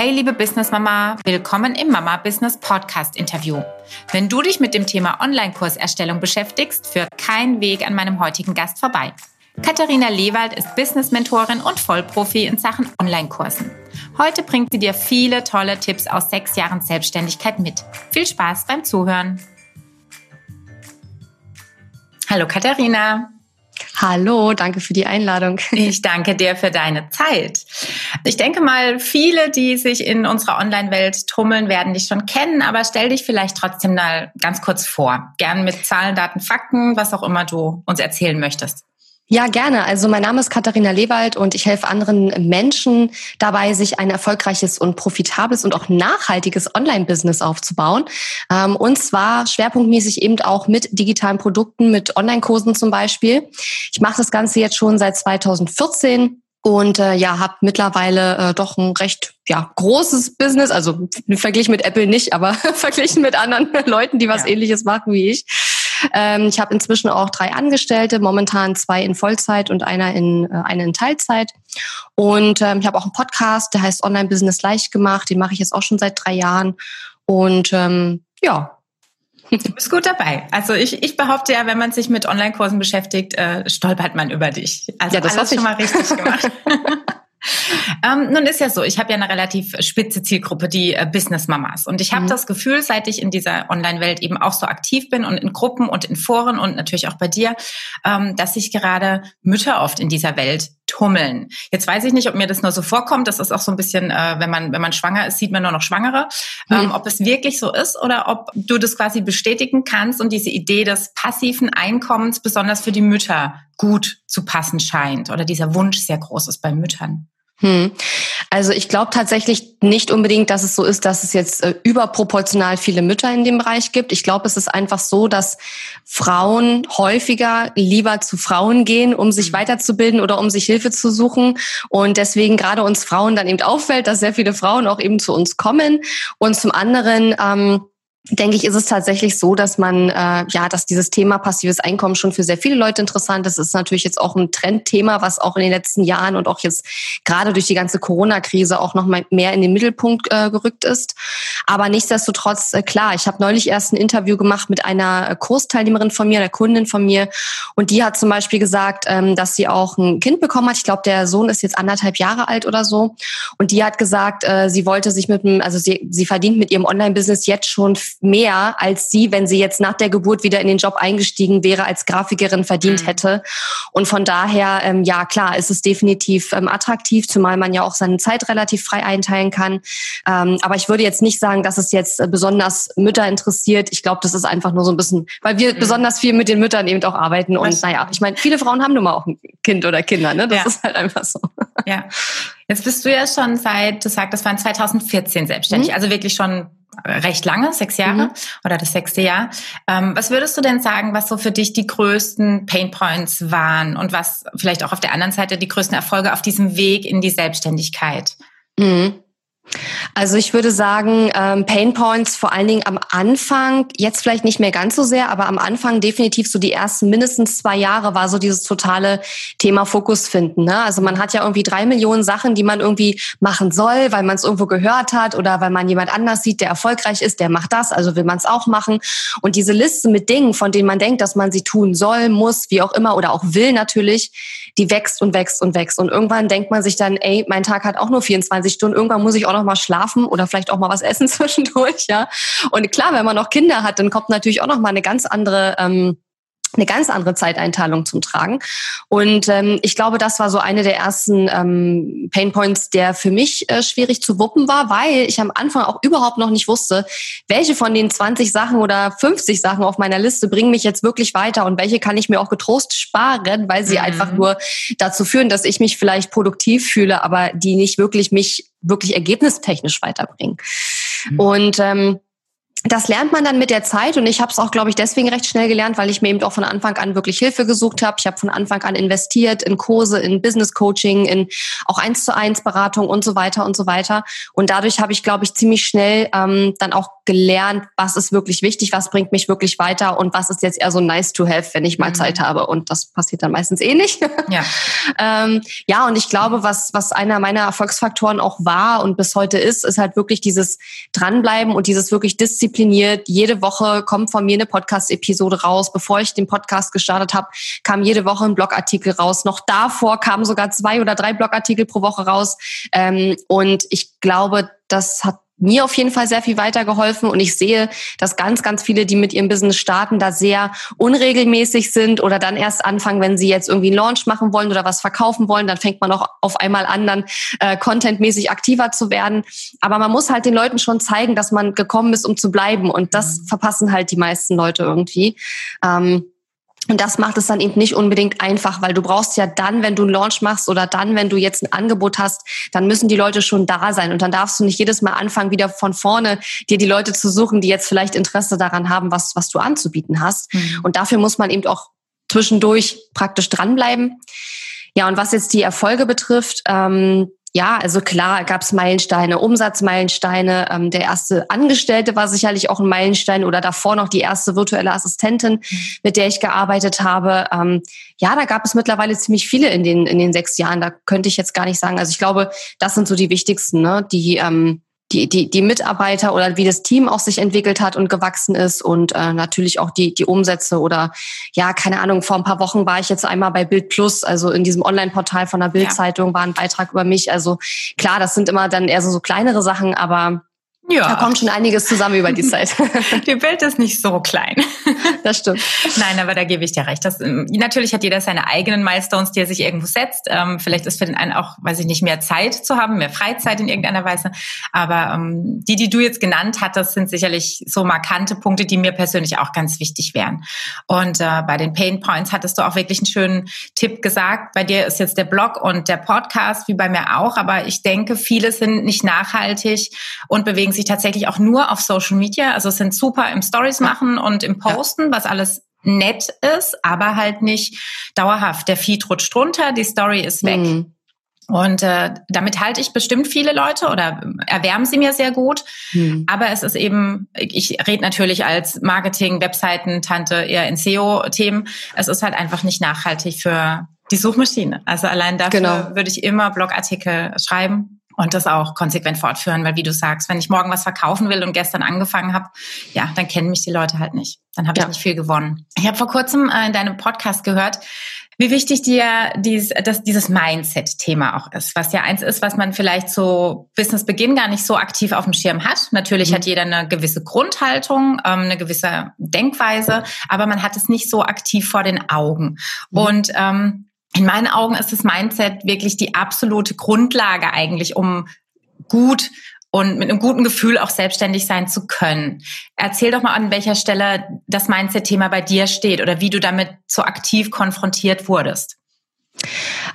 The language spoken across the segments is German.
Hey liebe Business Mama, willkommen im Mama Business Podcast Interview. Wenn du dich mit dem Thema Online-Kurserstellung beschäftigst, führt kein Weg an meinem heutigen Gast vorbei. Katharina Lewald ist Business-Mentorin und Vollprofi in Sachen Online-Kursen. Heute bringt sie dir viele tolle Tipps aus sechs Jahren Selbstständigkeit mit. Viel Spaß beim Zuhören. Hallo Katharina. Hallo, danke für die Einladung. Ich danke dir für deine Zeit. Ich denke mal, viele, die sich in unserer Online-Welt tummeln, werden dich schon kennen, aber stell dich vielleicht trotzdem mal ganz kurz vor. Gern mit Zahlen, Daten, Fakten, was auch immer du uns erzählen möchtest. Ja, gerne. Also mein Name ist Katharina Lewald und ich helfe anderen Menschen dabei, sich ein erfolgreiches und profitables und auch nachhaltiges Online-Business aufzubauen. Ähm, und zwar schwerpunktmäßig eben auch mit digitalen Produkten, mit Online-Kursen zum Beispiel. Ich mache das Ganze jetzt schon seit 2014 und äh, ja, habe mittlerweile äh, doch ein recht ja großes Business, also verglichen mit Apple nicht, aber verglichen mit anderen Leuten, die was ja. Ähnliches machen wie ich. Ähm, ich habe inzwischen auch drei Angestellte, momentan zwei in Vollzeit und einer in, äh, eine in Teilzeit. Und ähm, ich habe auch einen Podcast, der heißt Online Business leicht gemacht. Den mache ich jetzt auch schon seit drei Jahren. Und ähm, ja, Du bist gut dabei. Also ich, ich behaupte ja, wenn man sich mit Online-Kursen beschäftigt, äh, stolpert man über dich. Also ja, das hast du schon mal richtig gemacht. Ähm, nun ist ja so, ich habe ja eine relativ spitze Zielgruppe, die äh, Business Mamas. Und ich habe mhm. das Gefühl, seit ich in dieser Online-Welt eben auch so aktiv bin und in Gruppen und in Foren und natürlich auch bei dir, ähm, dass sich gerade Mütter oft in dieser Welt tummeln. Jetzt weiß ich nicht, ob mir das nur so vorkommt. Das ist auch so ein bisschen, äh, wenn man wenn man schwanger ist, sieht man nur noch Schwangere. Ähm, ob es wirklich so ist oder ob du das quasi bestätigen kannst und diese Idee des passiven Einkommens besonders für die Mütter gut zu passen scheint oder dieser Wunsch sehr groß ist bei Müttern. Hm. Also ich glaube tatsächlich nicht unbedingt, dass es so ist, dass es jetzt äh, überproportional viele Mütter in dem Bereich gibt. Ich glaube, es ist einfach so, dass Frauen häufiger lieber zu Frauen gehen, um sich mhm. weiterzubilden oder um sich Hilfe zu suchen. Und deswegen gerade uns Frauen dann eben auffällt, dass sehr viele Frauen auch eben zu uns kommen. Und zum anderen ähm, denke ich, ist es tatsächlich so, dass man, äh, ja, dass dieses Thema passives Einkommen schon für sehr viele Leute interessant ist. Es ist natürlich jetzt auch ein Trendthema, was auch in den letzten Jahren und auch jetzt gerade durch die ganze Corona-Krise auch noch mal mehr in den Mittelpunkt äh, gerückt ist. Aber nichtsdestotrotz, äh, klar, ich habe neulich erst ein Interview gemacht mit einer Kursteilnehmerin von mir, einer Kundin von mir, und die hat zum Beispiel gesagt, ähm, dass sie auch ein Kind bekommen hat. Ich glaube, der Sohn ist jetzt anderthalb Jahre alt oder so. Und die hat gesagt, äh, sie wollte sich mit dem, also sie, sie verdient mit ihrem Online-Business jetzt schon mehr als sie, wenn sie jetzt nach der Geburt wieder in den Job eingestiegen wäre, als Grafikerin verdient mhm. hätte. Und von daher, ähm, ja klar, ist es definitiv ähm, attraktiv, zumal man ja auch seine Zeit relativ frei einteilen kann. Ähm, aber ich würde jetzt nicht sagen, dass es jetzt äh, besonders Mütter interessiert. Ich glaube, das ist einfach nur so ein bisschen, weil wir mhm. besonders viel mit den Müttern eben auch arbeiten. Und naja, ich meine, viele Frauen haben nun mal auch ein Kind oder Kinder, ne? Das ja. ist halt einfach so. Ja. Jetzt bist du ja schon seit, du sagst, das war in 2014 selbstständig, mhm. also wirklich schon recht lange, sechs Jahre mhm. oder das sechste Jahr. Ähm, was würdest du denn sagen, was so für dich die größten Painpoints waren und was vielleicht auch auf der anderen Seite die größten Erfolge auf diesem Weg in die Selbstständigkeit? Mhm. Also ich würde sagen, ähm, Pain Points vor allen Dingen am Anfang, jetzt vielleicht nicht mehr ganz so sehr, aber am Anfang definitiv so die ersten mindestens zwei Jahre war so dieses totale Thema Fokus finden. Ne? Also man hat ja irgendwie drei Millionen Sachen, die man irgendwie machen soll, weil man es irgendwo gehört hat oder weil man jemand anders sieht, der erfolgreich ist, der macht das, also will man es auch machen. Und diese Liste mit Dingen, von denen man denkt, dass man sie tun soll, muss, wie auch immer oder auch will natürlich, die wächst und wächst und wächst. Und irgendwann denkt man sich dann, ey, mein Tag hat auch nur 24 Stunden, irgendwann muss ich auch noch mal schlafen oder vielleicht auch mal was essen zwischendurch, ja. Und klar, wenn man noch Kinder hat, dann kommt natürlich auch noch mal eine ganz andere ähm, eine ganz andere Zeiteinteilung zum Tragen. Und ähm, ich glaube, das war so eine der ersten ähm, Painpoints, der für mich äh, schwierig zu wuppen war, weil ich am Anfang auch überhaupt noch nicht wusste, welche von den 20 Sachen oder 50 Sachen auf meiner Liste bringen mich jetzt wirklich weiter und welche kann ich mir auch getrost sparen, weil sie mhm. einfach nur dazu führen, dass ich mich vielleicht produktiv fühle, aber die nicht wirklich mich wirklich ergebnistechnisch weiterbringen. Mhm. Und ähm, das lernt man dann mit der Zeit und ich habe es auch, glaube ich, deswegen recht schnell gelernt, weil ich mir eben auch von Anfang an wirklich Hilfe gesucht habe. Ich habe von Anfang an investiert in Kurse, in Business Coaching, in auch eins zu eins Beratung und so weiter und so weiter. Und dadurch habe ich, glaube ich, ziemlich schnell ähm, dann auch gelernt, was ist wirklich wichtig, was bringt mich wirklich weiter und was ist jetzt eher so nice to have, wenn ich mal mhm. Zeit habe. Und das passiert dann meistens eh nicht. Ja, ähm, ja und ich glaube, was, was einer meiner Erfolgsfaktoren auch war und bis heute ist, ist halt wirklich dieses Dranbleiben und dieses wirklich diszipliniert. Jede Woche kommt von mir eine Podcast-Episode raus. Bevor ich den Podcast gestartet habe, kam jede Woche ein Blogartikel raus. Noch davor kamen sogar zwei oder drei Blogartikel pro Woche raus. Ähm, und ich glaube, das hat mir auf jeden Fall sehr viel weitergeholfen und ich sehe, dass ganz, ganz viele, die mit ihrem Business starten, da sehr unregelmäßig sind oder dann erst anfangen, wenn sie jetzt irgendwie einen Launch machen wollen oder was verkaufen wollen, dann fängt man auch auf einmal an, dann äh, contentmäßig aktiver zu werden. Aber man muss halt den Leuten schon zeigen, dass man gekommen ist, um zu bleiben und das mhm. verpassen halt die meisten Leute irgendwie. Ähm, und das macht es dann eben nicht unbedingt einfach, weil du brauchst ja dann, wenn du einen Launch machst oder dann, wenn du jetzt ein Angebot hast, dann müssen die Leute schon da sein. Und dann darfst du nicht jedes Mal anfangen, wieder von vorne dir die Leute zu suchen, die jetzt vielleicht Interesse daran haben, was, was du anzubieten hast. Mhm. Und dafür muss man eben auch zwischendurch praktisch dranbleiben. Ja, und was jetzt die Erfolge betrifft, ähm, ja, also klar gab es Meilensteine, Umsatzmeilensteine. Ähm, der erste Angestellte war sicherlich auch ein Meilenstein oder davor noch die erste virtuelle Assistentin, mhm. mit der ich gearbeitet habe. Ähm, ja, da gab es mittlerweile ziemlich viele in den in den sechs Jahren. Da könnte ich jetzt gar nicht sagen. Also ich glaube, das sind so die wichtigsten, ne? die ähm, die, die, die Mitarbeiter oder wie das Team auch sich entwickelt hat und gewachsen ist und äh, natürlich auch die, die Umsätze oder ja, keine Ahnung, vor ein paar Wochen war ich jetzt einmal bei Bild Plus, also in diesem Online-Portal von der Bild-Zeitung war ein Beitrag über mich. Also klar, das sind immer dann eher so, so kleinere Sachen, aber ja. Da kommt schon einiges zusammen über die Zeit. die Welt ist nicht so klein. Das stimmt. Nein, aber da gebe ich dir recht. Das, ähm, natürlich hat jeder seine eigenen Milestones, die er sich irgendwo setzt. Ähm, vielleicht ist für den einen auch, weiß ich nicht, mehr Zeit zu haben, mehr Freizeit in irgendeiner Weise. Aber ähm, die, die du jetzt genannt hattest, sind sicherlich so markante Punkte, die mir persönlich auch ganz wichtig wären. Und äh, bei den Pain Points hattest du auch wirklich einen schönen Tipp gesagt. Bei dir ist jetzt der Blog und der Podcast, wie bei mir auch. Aber ich denke, viele sind nicht nachhaltig und bewegen sich tatsächlich auch nur auf Social Media. Also sind super im Stories machen und im Posten, was alles nett ist, aber halt nicht dauerhaft. Der Feed rutscht runter, die Story ist weg. Mhm. Und äh, damit halte ich bestimmt viele Leute oder erwärmen sie mir sehr gut. Mhm. Aber es ist eben, ich rede natürlich als Marketing, Webseiten, Tante eher in SEO-Themen. Es ist halt einfach nicht nachhaltig für die Suchmaschine. Also allein dafür genau. würde ich immer Blogartikel schreiben und das auch konsequent fortführen, weil wie du sagst, wenn ich morgen was verkaufen will und gestern angefangen habe, ja, dann kennen mich die Leute halt nicht. Dann habe ja. ich nicht viel gewonnen. Ich habe vor kurzem äh, in deinem Podcast gehört, wie wichtig dir dies, dass dieses Mindset-Thema auch ist, was ja eins ist, was man vielleicht so Businessbeginn gar nicht so aktiv auf dem Schirm hat. Natürlich mhm. hat jeder eine gewisse Grundhaltung, ähm, eine gewisse Denkweise, aber man hat es nicht so aktiv vor den Augen. Mhm. Und ähm, in meinen Augen ist das Mindset wirklich die absolute Grundlage eigentlich, um gut und mit einem guten Gefühl auch selbstständig sein zu können. Erzähl doch mal, an welcher Stelle das Mindset-Thema bei dir steht oder wie du damit so aktiv konfrontiert wurdest.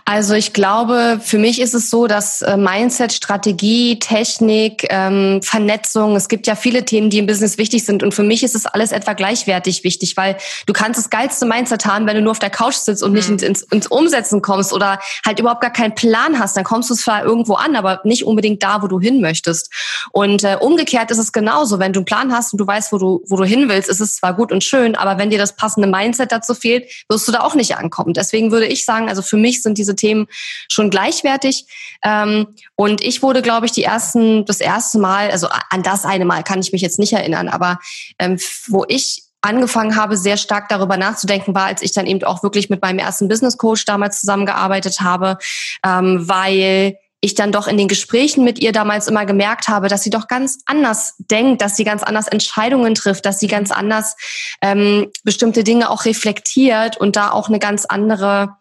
Also ich glaube, für mich ist es so, dass äh, Mindset, Strategie, Technik, ähm, Vernetzung, es gibt ja viele Themen, die im Business wichtig sind. Und für mich ist es alles etwa gleichwertig wichtig, weil du kannst das geilste Mindset haben, wenn du nur auf der Couch sitzt und mhm. nicht ins, ins Umsetzen kommst oder halt überhaupt gar keinen Plan hast. Dann kommst du zwar irgendwo an, aber nicht unbedingt da, wo du hin möchtest. Und äh, umgekehrt ist es genauso. Wenn du einen Plan hast und du weißt, wo du, wo du hin willst, ist es zwar gut und schön, aber wenn dir das passende Mindset dazu fehlt, wirst du da auch nicht ankommen. Deswegen würde ich sagen, also für mich sind diese diese Themen schon gleichwertig. Ähm, und ich wurde, glaube ich, die ersten, das erste Mal, also an das eine Mal kann ich mich jetzt nicht erinnern, aber ähm, wo ich angefangen habe, sehr stark darüber nachzudenken, war, als ich dann eben auch wirklich mit meinem ersten Business Coach damals zusammengearbeitet habe, ähm, weil ich dann doch in den Gesprächen mit ihr damals immer gemerkt habe, dass sie doch ganz anders denkt, dass sie ganz anders Entscheidungen trifft, dass sie ganz anders ähm, bestimmte Dinge auch reflektiert und da auch eine ganz andere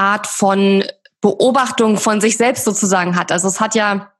Art von Beobachtung von sich selbst sozusagen hat. Also es hat ja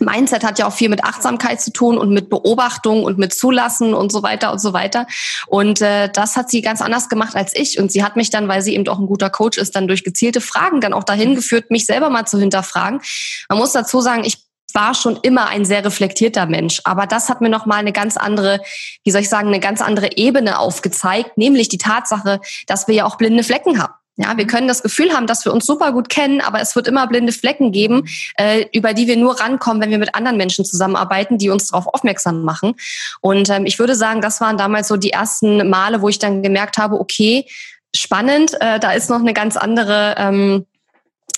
Mindset hat ja auch viel mit Achtsamkeit zu tun und mit Beobachtung und mit Zulassen und so weiter und so weiter. Und äh, das hat sie ganz anders gemacht als ich. Und sie hat mich dann, weil sie eben auch ein guter Coach ist, dann durch gezielte Fragen dann auch dahin geführt, mich selber mal zu hinterfragen. Man muss dazu sagen, ich war schon immer ein sehr reflektierter Mensch. Aber das hat mir nochmal eine ganz andere, wie soll ich sagen, eine ganz andere Ebene aufgezeigt, nämlich die Tatsache, dass wir ja auch blinde Flecken haben. Ja, wir können das Gefühl haben, dass wir uns super gut kennen, aber es wird immer blinde Flecken geben, äh, über die wir nur rankommen, wenn wir mit anderen Menschen zusammenarbeiten, die uns darauf aufmerksam machen. Und ähm, ich würde sagen, das waren damals so die ersten Male, wo ich dann gemerkt habe, okay, spannend, äh, da ist noch eine ganz andere ähm,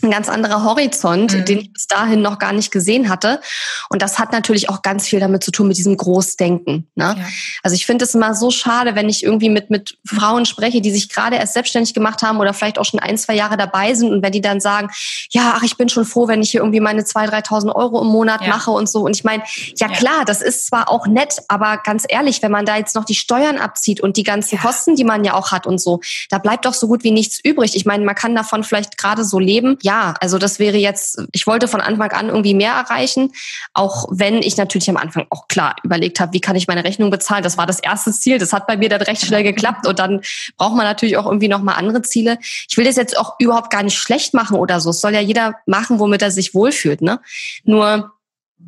ein ganz anderer Horizont, mhm. den ich bis dahin noch gar nicht gesehen hatte. Und das hat natürlich auch ganz viel damit zu tun mit diesem Großdenken. Ne? Ja. Also ich finde es immer so schade, wenn ich irgendwie mit, mit Frauen spreche, die sich gerade erst selbstständig gemacht haben oder vielleicht auch schon ein, zwei Jahre dabei sind und wenn die dann sagen, ja, ach, ich bin schon froh, wenn ich hier irgendwie meine zwei, 3.000 Euro im Monat ja. mache und so. Und ich meine, ja, ja klar, das ist zwar auch nett, aber ganz ehrlich, wenn man da jetzt noch die Steuern abzieht und die ganzen Kosten, die man ja auch hat und so, da bleibt doch so gut wie nichts übrig. Ich meine, man kann davon vielleicht gerade so leben ja, also das wäre jetzt, ich wollte von Anfang an irgendwie mehr erreichen, auch wenn ich natürlich am Anfang auch klar überlegt habe, wie kann ich meine Rechnung bezahlen. Das war das erste Ziel. Das hat bei mir dann recht schnell geklappt und dann braucht man natürlich auch irgendwie nochmal andere Ziele. Ich will das jetzt auch überhaupt gar nicht schlecht machen oder so. Es soll ja jeder machen, womit er sich wohlfühlt. Ne? Nur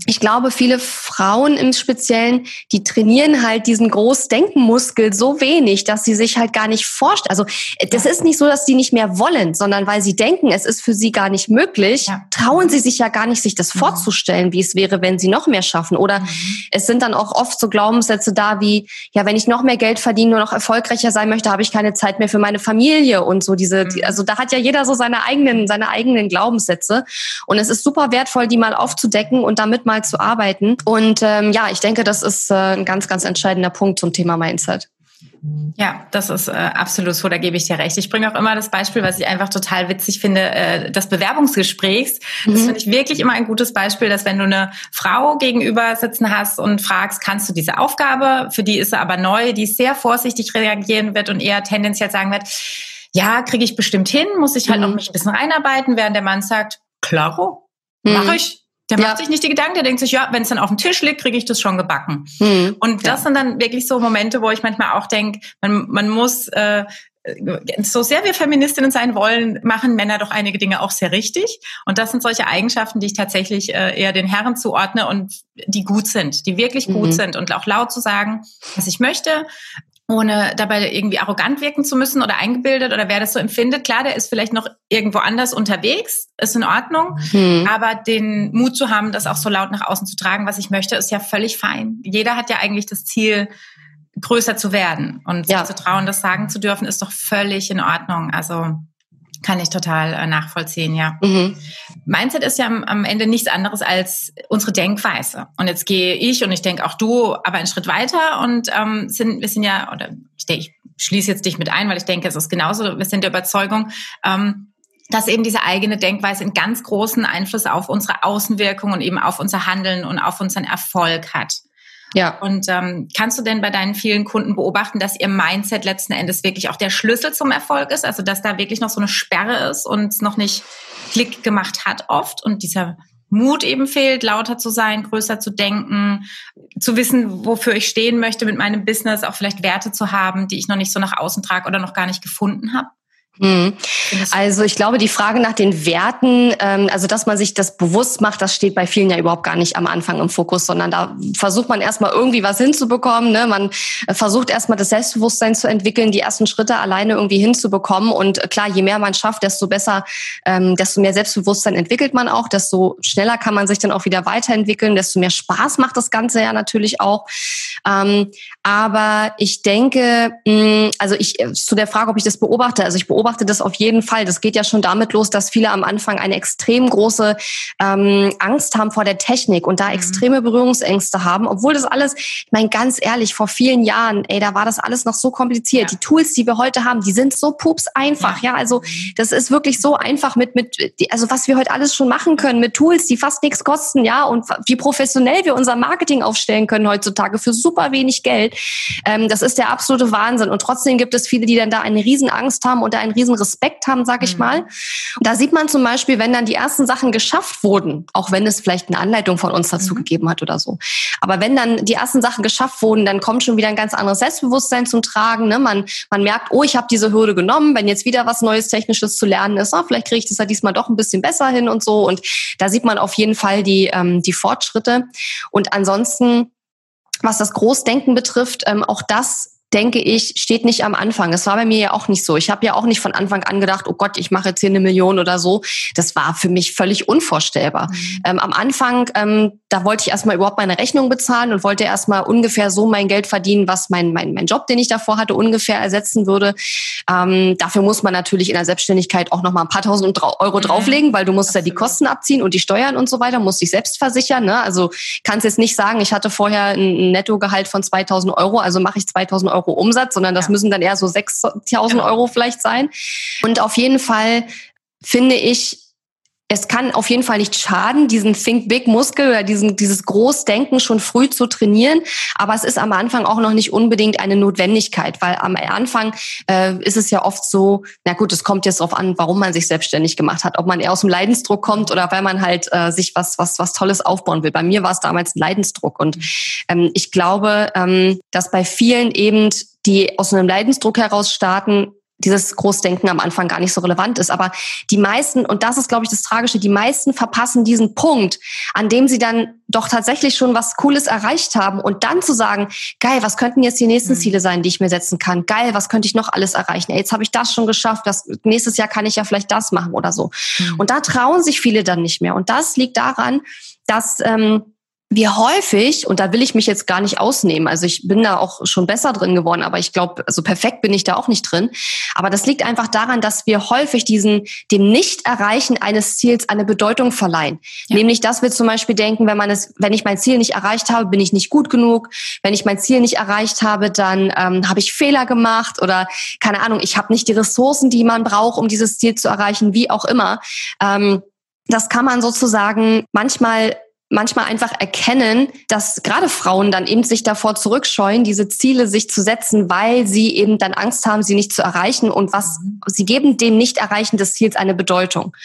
ich glaube, viele Frauen im Speziellen, die trainieren halt diesen Großdenkenmuskel so wenig, dass sie sich halt gar nicht vorstellen. Also das ist nicht so, dass sie nicht mehr wollen, sondern weil sie denken, es ist für sie gar nicht möglich, ja. trauen sie sich ja gar nicht, sich das mhm. vorzustellen, wie es wäre, wenn sie noch mehr schaffen. Oder mhm. es sind dann auch oft so Glaubenssätze da wie, ja, wenn ich noch mehr Geld verdiene, nur noch erfolgreicher sein möchte, habe ich keine Zeit mehr für meine Familie und so diese, mhm. also da hat ja jeder so seine eigenen, seine eigenen Glaubenssätze. Und es ist super wertvoll, die mal aufzudecken und damit mal zu arbeiten. Und ähm, ja, ich denke, das ist äh, ein ganz, ganz entscheidender Punkt zum Thema Mindset. Ja, das ist äh, absolut so, da gebe ich dir recht. Ich bringe auch immer das Beispiel, was ich einfach total witzig finde, äh, des Bewerbungsgesprächs. Mhm. Das finde ich wirklich immer ein gutes Beispiel, dass wenn du eine Frau gegenüber sitzen hast und fragst, kannst du diese Aufgabe, für die ist sie aber neu, die sehr vorsichtig reagieren wird und eher tendenziell sagen wird, ja, kriege ich bestimmt hin, muss ich halt mhm. noch mich ein bisschen reinarbeiten, während der Mann sagt, klaro, mache mhm. ich, der ja. macht sich nicht die Gedanken, der denkt sich, ja, wenn es dann auf dem Tisch liegt, kriege ich das schon gebacken. Mhm. Und das ja. sind dann wirklich so Momente, wo ich manchmal auch denke, man, man muss, äh, so sehr wir Feministinnen sein wollen, machen Männer doch einige Dinge auch sehr richtig. Und das sind solche Eigenschaften, die ich tatsächlich äh, eher den Herren zuordne und die gut sind, die wirklich gut mhm. sind. Und auch laut zu sagen, was ich möchte, ohne dabei irgendwie arrogant wirken zu müssen oder eingebildet oder wer das so empfindet. Klar, der ist vielleicht noch irgendwo anders unterwegs, ist in Ordnung, hm. aber den Mut zu haben, das auch so laut nach außen zu tragen, was ich möchte, ist ja völlig fein. Jeder hat ja eigentlich das Ziel, größer zu werden und ja. sich zu trauen, das sagen zu dürfen, ist doch völlig in Ordnung. Also kann ich total äh, nachvollziehen, ja. Mhm. Mindset ist ja am, am, Ende nichts anderes als unsere Denkweise. Und jetzt gehe ich und ich denke auch du aber einen Schritt weiter und ähm, sind, wir sind ja, oder ich denke, ich schließe jetzt dich mit ein, weil ich denke, es ist genauso, wir sind der Überzeugung, ähm, dass eben diese eigene Denkweise einen ganz großen Einfluss auf unsere Außenwirkung und eben auf unser Handeln und auf unseren Erfolg hat. Ja. Und ähm, kannst du denn bei deinen vielen Kunden beobachten, dass ihr Mindset letzten Endes wirklich auch der Schlüssel zum Erfolg ist? Also dass da wirklich noch so eine Sperre ist und es noch nicht Klick gemacht hat oft und dieser Mut eben fehlt, lauter zu sein, größer zu denken, zu wissen, wofür ich stehen möchte mit meinem Business, auch vielleicht Werte zu haben, die ich noch nicht so nach außen trage oder noch gar nicht gefunden habe? Mhm. Also ich glaube, die Frage nach den Werten, ähm, also dass man sich das bewusst macht, das steht bei vielen ja überhaupt gar nicht am Anfang im Fokus, sondern da versucht man erstmal irgendwie was hinzubekommen. Ne? Man versucht erstmal das Selbstbewusstsein zu entwickeln, die ersten Schritte alleine irgendwie hinzubekommen. Und klar, je mehr man schafft, desto besser, ähm, desto mehr Selbstbewusstsein entwickelt man auch, desto schneller kann man sich dann auch wieder weiterentwickeln, desto mehr Spaß macht das Ganze ja natürlich auch. Ähm, aber ich denke, mh, also ich zu der Frage, ob ich das beobachte, also ich beobachte beobachte das auf jeden Fall. Das geht ja schon damit los, dass viele am Anfang eine extrem große ähm, Angst haben vor der Technik und da mhm. extreme Berührungsängste haben, obwohl das alles, ich meine ganz ehrlich, vor vielen Jahren, ey, da war das alles noch so kompliziert. Ja. Die Tools, die wir heute haben, die sind so pups einfach, ja. ja. Also das ist wirklich so einfach mit mit, also was wir heute alles schon machen können mit Tools, die fast nichts kosten, ja, und wie professionell wir unser Marketing aufstellen können heutzutage für super wenig Geld. Ähm, das ist der absolute Wahnsinn. Und trotzdem gibt es viele, die dann da eine Riesenangst haben und da ein riesen Respekt haben, sag ich mhm. mal. Da sieht man zum Beispiel, wenn dann die ersten Sachen geschafft wurden, auch wenn es vielleicht eine Anleitung von uns dazu mhm. gegeben hat oder so. Aber wenn dann die ersten Sachen geschafft wurden, dann kommt schon wieder ein ganz anderes Selbstbewusstsein zum Tragen. Ne? Man, man merkt, oh, ich habe diese Hürde genommen, wenn jetzt wieder was Neues Technisches zu lernen ist, oh, vielleicht kriege ich das ja diesmal doch ein bisschen besser hin und so. Und da sieht man auf jeden Fall die, ähm, die Fortschritte. Und ansonsten was das Großdenken betrifft, ähm, auch das denke ich, steht nicht am Anfang. Das war bei mir ja auch nicht so. Ich habe ja auch nicht von Anfang an gedacht, oh Gott, ich mache jetzt hier eine Million oder so. Das war für mich völlig unvorstellbar. Mhm. Ähm, am Anfang, ähm, da wollte ich erstmal überhaupt meine Rechnung bezahlen und wollte erstmal ungefähr so mein Geld verdienen, was mein, mein, mein Job, den ich davor hatte, ungefähr ersetzen würde. Ähm, dafür muss man natürlich in der Selbstständigkeit auch nochmal ein paar tausend Euro mhm. drauflegen, weil du musst Absolut. ja die Kosten abziehen und die Steuern und so weiter, musst dich selbst versichern. Ne? Also kannst jetzt nicht sagen, ich hatte vorher ein Nettogehalt von 2000 Euro, also mache ich 2000 Euro Euro Umsatz, sondern das ja. müssen dann eher so 6.000 genau. Euro vielleicht sein. Und auf jeden Fall finde ich, es kann auf jeden Fall nicht schaden, diesen Think Big Muskel oder diesen, dieses Großdenken schon früh zu trainieren. Aber es ist am Anfang auch noch nicht unbedingt eine Notwendigkeit, weil am Anfang äh, ist es ja oft so, na gut, es kommt jetzt darauf an, warum man sich selbstständig gemacht hat, ob man eher aus dem Leidensdruck kommt oder weil man halt äh, sich was, was, was Tolles aufbauen will. Bei mir war es damals ein Leidensdruck. Und ähm, ich glaube, ähm, dass bei vielen eben die aus einem Leidensdruck heraus starten, dieses Großdenken am Anfang gar nicht so relevant ist. Aber die meisten, und das ist, glaube ich, das Tragische, die meisten verpassen diesen Punkt, an dem sie dann doch tatsächlich schon was Cooles erreicht haben und dann zu sagen, geil, was könnten jetzt die nächsten mhm. Ziele sein, die ich mir setzen kann? Geil, was könnte ich noch alles erreichen? Ey, jetzt habe ich das schon geschafft, das, nächstes Jahr kann ich ja vielleicht das machen oder so. Mhm. Und da trauen sich viele dann nicht mehr. Und das liegt daran, dass ähm, wir häufig, und da will ich mich jetzt gar nicht ausnehmen, also ich bin da auch schon besser drin geworden, aber ich glaube, also perfekt bin ich da auch nicht drin. Aber das liegt einfach daran, dass wir häufig diesen, dem Nicht-Erreichen eines Ziels eine Bedeutung verleihen. Ja. Nämlich, dass wir zum Beispiel denken, wenn man es, wenn ich mein Ziel nicht erreicht habe, bin ich nicht gut genug. Wenn ich mein Ziel nicht erreicht habe, dann ähm, habe ich Fehler gemacht oder keine Ahnung, ich habe nicht die Ressourcen, die man braucht, um dieses Ziel zu erreichen, wie auch immer. Ähm, das kann man sozusagen manchmal manchmal einfach erkennen, dass gerade Frauen dann eben sich davor zurückscheuen, diese Ziele sich zu setzen, weil sie eben dann Angst haben, sie nicht zu erreichen und was mhm. sie geben dem Nicht-Erreichen des Ziels eine Bedeutung.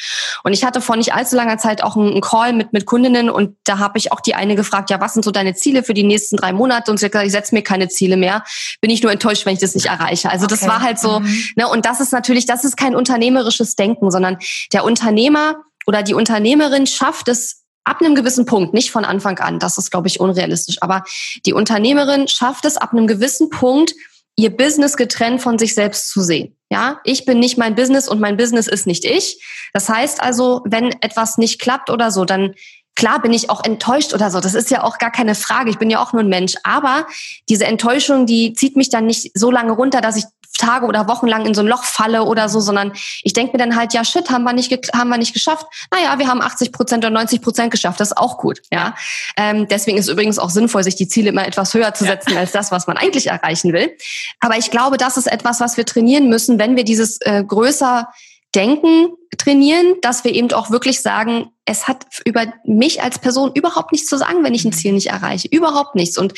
Und ich hatte vor nicht allzu langer Zeit auch einen Call mit mit Kundinnen und da habe ich auch die eine gefragt, ja, was sind so deine Ziele für die nächsten drei Monate? Und sie hat gesagt, ich setze mir keine Ziele mehr, bin ich nur enttäuscht, wenn ich das nicht erreiche. Also okay. das war halt so, mhm. ne, und das ist natürlich, das ist kein unternehmerisches Denken, sondern der Unternehmer oder die Unternehmerin schafft es ab einem gewissen Punkt, nicht von Anfang an, das ist, glaube ich, unrealistisch, aber die Unternehmerin schafft es ab einem gewissen Punkt, ihr Business getrennt von sich selbst zu sehen. Ja, ich bin nicht mein Business und mein Business ist nicht ich. Das heißt also, wenn etwas nicht klappt oder so, dann Klar bin ich auch enttäuscht oder so. Das ist ja auch gar keine Frage. Ich bin ja auch nur ein Mensch. Aber diese Enttäuschung, die zieht mich dann nicht so lange runter, dass ich Tage oder Wochen lang in so ein Loch falle oder so, sondern ich denke mir dann halt, ja, shit, haben wir nicht, haben wir nicht geschafft. Naja, wir haben 80 Prozent oder 90 Prozent geschafft. Das ist auch gut. Ja, ähm, Deswegen ist übrigens auch sinnvoll, sich die Ziele immer etwas höher zu setzen ja. als das, was man eigentlich erreichen will. Aber ich glaube, das ist etwas, was wir trainieren müssen, wenn wir dieses äh, größer Denken trainieren, dass wir eben auch wirklich sagen, es hat über mich als Person überhaupt nichts zu sagen, wenn ich ein mhm. Ziel nicht erreiche. Überhaupt nichts. Und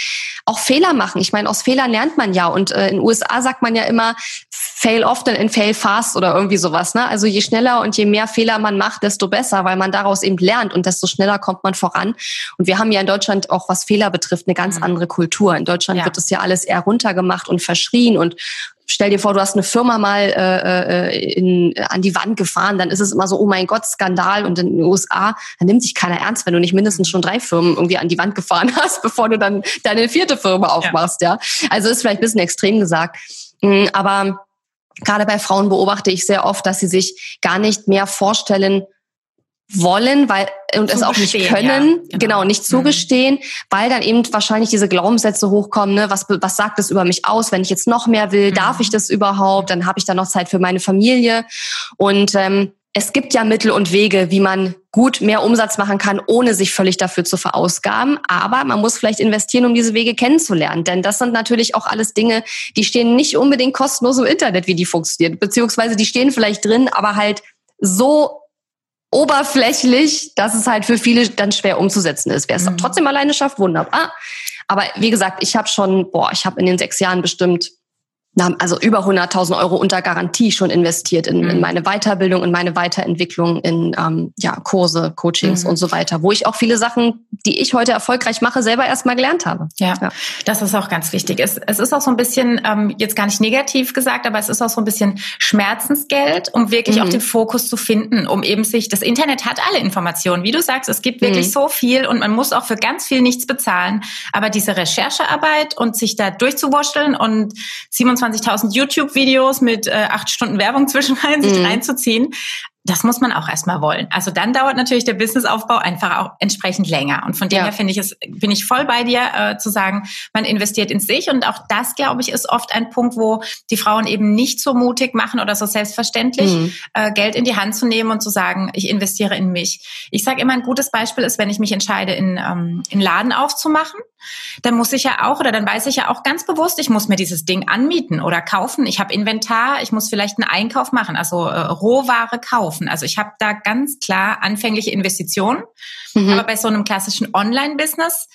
auch Fehler machen. Ich meine, aus Fehlern lernt man ja. Und äh, in den USA sagt man ja immer, fail often and fail fast oder irgendwie sowas. Ne? Also je schneller und je mehr Fehler man macht, desto besser, weil man daraus eben lernt und desto schneller kommt man voran. Und wir haben ja in Deutschland auch, was Fehler betrifft, eine ganz mhm. andere Kultur. In Deutschland ja. wird das ja alles eher runtergemacht und verschrien und stell dir vor, du hast eine Firma mal äh, äh, in, an die Wand gefahren, dann ist es immer so, oh mein Gott, Skandal. Und in den USA, dann nimmt sich keiner ernst, wenn du nicht mindestens schon drei Firmen irgendwie an die Wand gefahren hast, bevor du dann deine vierte Firma aufmachst. Ja, ja? Also ist vielleicht ein bisschen extrem gesagt. Mm, aber gerade bei Frauen beobachte ich sehr oft, dass sie sich gar nicht mehr vorstellen, wollen, weil und es auch nicht können, ja, genau. genau. nicht mhm. zugestehen, mhm. weil dann eben wahrscheinlich diese Glaubenssätze hochkommen, ne, was was sagt das über mich aus, wenn ich jetzt noch mehr will, mhm. darf ich das überhaupt, dann habe ich dann noch Zeit für meine Familie und ähm, es gibt ja Mittel und Wege, wie man gut mehr Umsatz machen kann, ohne sich völlig dafür zu verausgaben. Aber man muss vielleicht investieren, um diese Wege kennenzulernen. Denn das sind natürlich auch alles Dinge, die stehen nicht unbedingt kostenlos im Internet, wie die funktionieren. Beziehungsweise die stehen vielleicht drin, aber halt so oberflächlich, dass es halt für viele dann schwer umzusetzen ist. Wer es mhm. trotzdem alleine schafft, wunderbar. Aber wie gesagt, ich habe schon, boah, ich habe in den sechs Jahren bestimmt also über 100.000 Euro unter Garantie schon investiert in, mhm. in, meine Weiterbildung, in meine Weiterentwicklung, in ähm, ja, Kurse, Coachings mhm. und so weiter, wo ich auch viele Sachen, die ich heute erfolgreich mache, selber erstmal gelernt habe. Ja, ja, das ist auch ganz wichtig. Es, es ist auch so ein bisschen, ähm, jetzt gar nicht negativ gesagt, aber es ist auch so ein bisschen Schmerzensgeld, um wirklich mhm. auch den Fokus zu finden, um eben sich, das Internet hat alle Informationen, wie du sagst, es gibt wirklich mhm. so viel und man muss auch für ganz viel nichts bezahlen, aber diese Recherchearbeit und sich da durchzuwurschteln und 27 25.000 YouTube-Videos mit äh, acht Stunden Werbung zwischenrein sich mhm. reinzuziehen das muss man auch erstmal wollen. Also dann dauert natürlich der Businessaufbau einfach auch entsprechend länger. Und von dem ja. her finde ich es, bin ich voll bei dir äh, zu sagen, man investiert in sich. Und auch das, glaube ich, ist oft ein Punkt, wo die Frauen eben nicht so mutig machen oder so selbstverständlich, mhm. äh, Geld in die Hand zu nehmen und zu sagen, ich investiere in mich. Ich sage immer, ein gutes Beispiel ist, wenn ich mich entscheide, in, ähm, in Laden aufzumachen, dann muss ich ja auch oder dann weiß ich ja auch ganz bewusst, ich muss mir dieses Ding anmieten oder kaufen. Ich habe Inventar, ich muss vielleicht einen Einkauf machen, also äh, Rohware kaufen kaufen. Also ich habe da ganz klar anfängliche Investitionen. Mhm. Aber bei so einem klassischen Online-Business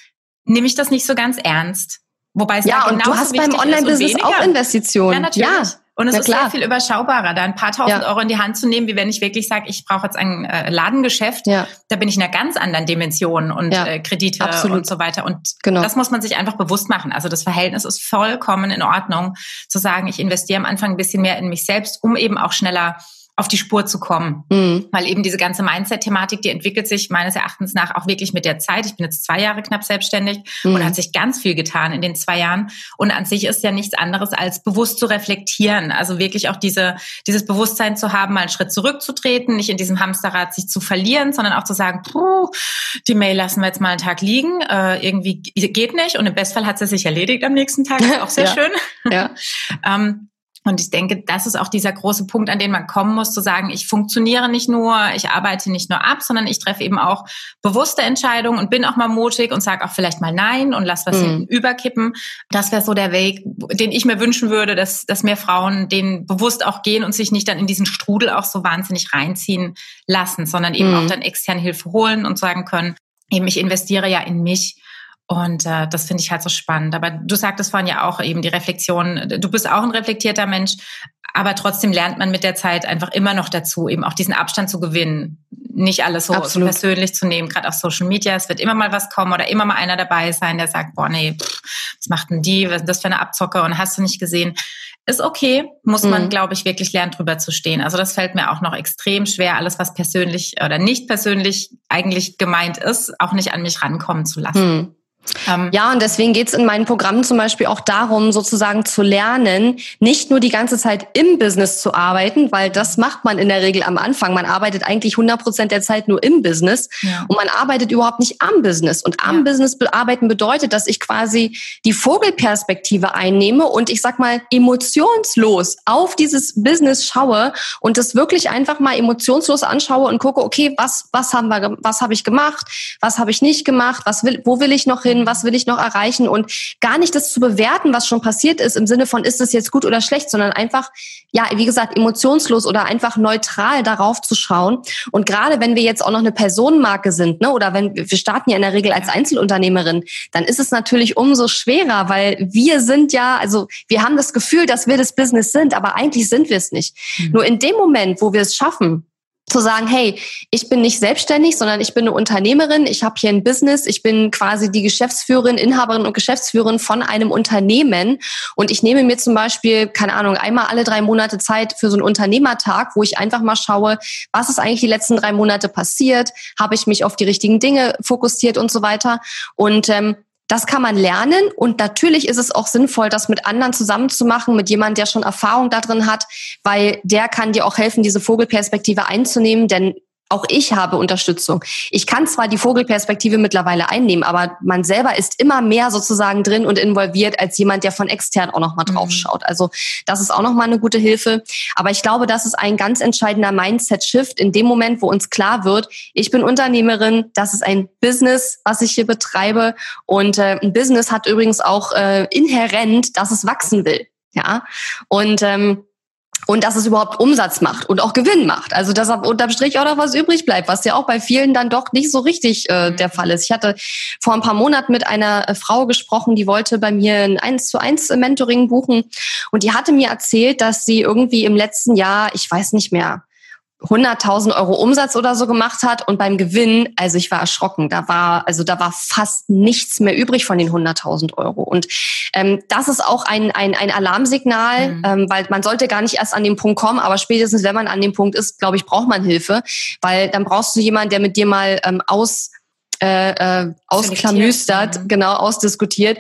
nehme ich das nicht so ganz ernst. Wobei es ja, da und du hast beim Online-Business auch Investitionen. Ja, natürlich. Ja. Und es ist klar. sehr viel überschaubarer, da ein paar tausend ja. Euro in die Hand zu nehmen, wie wenn ich wirklich sage, ich brauche jetzt ein äh, Ladengeschäft. Ja. Da bin ich in einer ganz anderen Dimension und ja. äh, Kredite Absolut. und so weiter. Und genau. das muss man sich einfach bewusst machen. Also das Verhältnis ist vollkommen in Ordnung, zu sagen, ich investiere am Anfang ein bisschen mehr in mich selbst, um eben auch schneller auf die Spur zu kommen. Mhm. Weil eben diese ganze Mindset-Thematik, die entwickelt sich meines Erachtens nach auch wirklich mit der Zeit. Ich bin jetzt zwei Jahre knapp selbstständig mhm. und hat sich ganz viel getan in den zwei Jahren. Und an sich ist ja nichts anderes als bewusst zu reflektieren. Also wirklich auch diese, dieses Bewusstsein zu haben, mal einen Schritt zurückzutreten, nicht in diesem Hamsterrad sich zu verlieren, sondern auch zu sagen, puh, die Mail lassen wir jetzt mal einen Tag liegen. Äh, irgendwie geht nicht. Und im Bestfall hat sie sich erledigt am nächsten Tag. Ist auch sehr ja. schön. Ja. ähm, und ich denke, das ist auch dieser große Punkt, an den man kommen muss, zu sagen, ich funktioniere nicht nur, ich arbeite nicht nur ab, sondern ich treffe eben auch bewusste Entscheidungen und bin auch mal mutig und sage auch vielleicht mal Nein und lass was mhm. hinten überkippen. Das wäre so der Weg, den ich mir wünschen würde, dass, dass mehr Frauen den bewusst auch gehen und sich nicht dann in diesen Strudel auch so wahnsinnig reinziehen lassen, sondern eben mhm. auch dann externe Hilfe holen und sagen können, eben ich investiere ja in mich und äh, das finde ich halt so spannend. Aber du sagtest vorhin ja auch eben die Reflexion. Du bist auch ein reflektierter Mensch, aber trotzdem lernt man mit der Zeit einfach immer noch dazu, eben auch diesen Abstand zu gewinnen, nicht alles so, so persönlich zu nehmen, gerade auf Social Media. Es wird immer mal was kommen oder immer mal einer dabei sein, der sagt, boah, nee, pff, was macht denn die? Was ist das für eine Abzocke? Und hast du nicht gesehen? Ist okay, muss man, mhm. glaube ich, wirklich lernen, drüber zu stehen. Also das fällt mir auch noch extrem schwer, alles, was persönlich oder nicht persönlich eigentlich gemeint ist, auch nicht an mich rankommen zu lassen. Mhm. Ähm, ja, und deswegen geht es in meinen Programmen zum Beispiel auch darum, sozusagen zu lernen, nicht nur die ganze Zeit im Business zu arbeiten, weil das macht man in der Regel am Anfang. Man arbeitet eigentlich 100 Prozent der Zeit nur im Business ja. und man arbeitet überhaupt nicht am Business. Und am ja. Business arbeiten bedeutet, dass ich quasi die Vogelperspektive einnehme und ich sag mal emotionslos auf dieses Business schaue und das wirklich einfach mal emotionslos anschaue und gucke, okay, was was haben wir, was habe ich gemacht, was habe ich nicht gemacht, was will, wo will ich noch hin? Was will ich noch erreichen und gar nicht das zu bewerten, was schon passiert ist, im Sinne von, ist es jetzt gut oder schlecht, sondern einfach, ja, wie gesagt, emotionslos oder einfach neutral darauf zu schauen. Und gerade wenn wir jetzt auch noch eine Personenmarke sind, ne, oder wenn wir starten ja in der Regel als Einzelunternehmerin, dann ist es natürlich umso schwerer, weil wir sind ja, also wir haben das Gefühl, dass wir das Business sind, aber eigentlich sind wir es nicht. Mhm. Nur in dem Moment, wo wir es schaffen, zu sagen, hey, ich bin nicht selbstständig, sondern ich bin eine Unternehmerin, ich habe hier ein Business, ich bin quasi die Geschäftsführerin, Inhaberin und Geschäftsführerin von einem Unternehmen. Und ich nehme mir zum Beispiel, keine Ahnung, einmal alle drei Monate Zeit für so einen Unternehmertag, wo ich einfach mal schaue, was ist eigentlich die letzten drei Monate passiert, habe ich mich auf die richtigen Dinge fokussiert und so weiter? Und ähm, das kann man lernen und natürlich ist es auch sinnvoll, das mit anderen zusammenzumachen, mit jemandem, der schon Erfahrung da drin hat, weil der kann dir auch helfen, diese Vogelperspektive einzunehmen, denn auch ich habe Unterstützung. Ich kann zwar die Vogelperspektive mittlerweile einnehmen, aber man selber ist immer mehr sozusagen drin und involviert als jemand, der von extern auch nochmal drauf mhm. schaut. Also das ist auch nochmal eine gute Hilfe. Aber ich glaube, das ist ein ganz entscheidender Mindset-Shift in dem Moment, wo uns klar wird, ich bin Unternehmerin, das ist ein Business, was ich hier betreibe. Und äh, ein Business hat übrigens auch äh, inhärent, dass es wachsen will. Ja. Und ähm, und dass es überhaupt Umsatz macht und auch Gewinn macht. Also dass unterm Strich auch noch was übrig bleibt, was ja auch bei vielen dann doch nicht so richtig äh, der mhm. Fall ist. Ich hatte vor ein paar Monaten mit einer äh, Frau gesprochen, die wollte bei mir ein 1 zu 1 Mentoring buchen und die hatte mir erzählt, dass sie irgendwie im letzten Jahr, ich weiß nicht mehr, 100.000 Euro Umsatz oder so gemacht hat und beim Gewinn, also ich war erschrocken, da war also da war fast nichts mehr übrig von den 100.000 Euro und ähm, das ist auch ein ein, ein Alarmsignal, mhm. ähm, weil man sollte gar nicht erst an den Punkt kommen, aber spätestens wenn man an dem Punkt ist, glaube ich, braucht man Hilfe, weil dann brauchst du jemanden, der mit dir mal ähm, aus äh, äh, ausklamüstert, mhm. genau ausdiskutiert,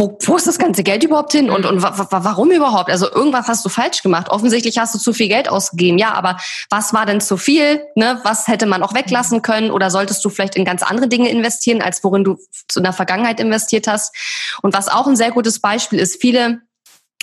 wo, wo ist das ganze Geld überhaupt hin und, und warum überhaupt? Also irgendwas hast du falsch gemacht. Offensichtlich hast du zu viel Geld ausgegeben. Ja, aber was war denn zu viel? Ne? Was hätte man auch weglassen können? Oder solltest du vielleicht in ganz andere Dinge investieren, als worin du in der Vergangenheit investiert hast? Und was auch ein sehr gutes Beispiel ist, viele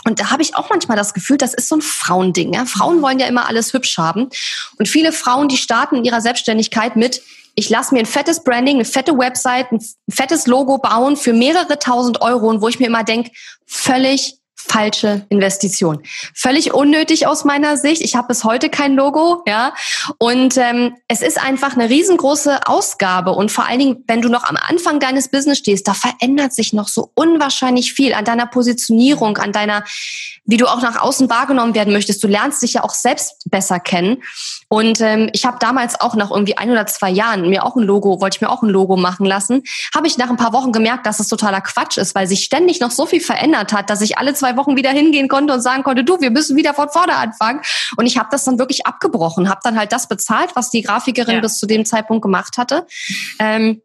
und da habe ich auch manchmal das Gefühl, das ist so ein Frauending. Ja? Frauen wollen ja immer alles hübsch haben. Und viele Frauen, die starten in ihrer Selbstständigkeit mit, ich lasse mir ein fettes Branding, eine fette Website, ein fettes Logo bauen für mehrere tausend Euro und wo ich mir immer denke, völlig falsche Investition. Völlig unnötig aus meiner Sicht. Ich habe bis heute kein Logo, ja. Und ähm, es ist einfach eine riesengroße Ausgabe. Und vor allen Dingen, wenn du noch am Anfang deines Business stehst, da verändert sich noch so unwahrscheinlich viel an deiner Positionierung, an deiner, wie du auch nach außen wahrgenommen werden möchtest. Du lernst dich ja auch selbst besser kennen. Und ähm, ich habe damals auch nach irgendwie ein oder zwei Jahren mir auch ein Logo, wollte ich mir auch ein Logo machen lassen, habe ich nach ein paar Wochen gemerkt, dass es totaler Quatsch ist, weil sich ständig noch so viel verändert hat, dass ich alle zwei Wochen wieder hingehen konnte und sagen konnte, du, wir müssen wieder von vorne anfangen. Und ich habe das dann wirklich abgebrochen, habe dann halt das bezahlt, was die Grafikerin ja. bis zu dem Zeitpunkt gemacht hatte. Ähm,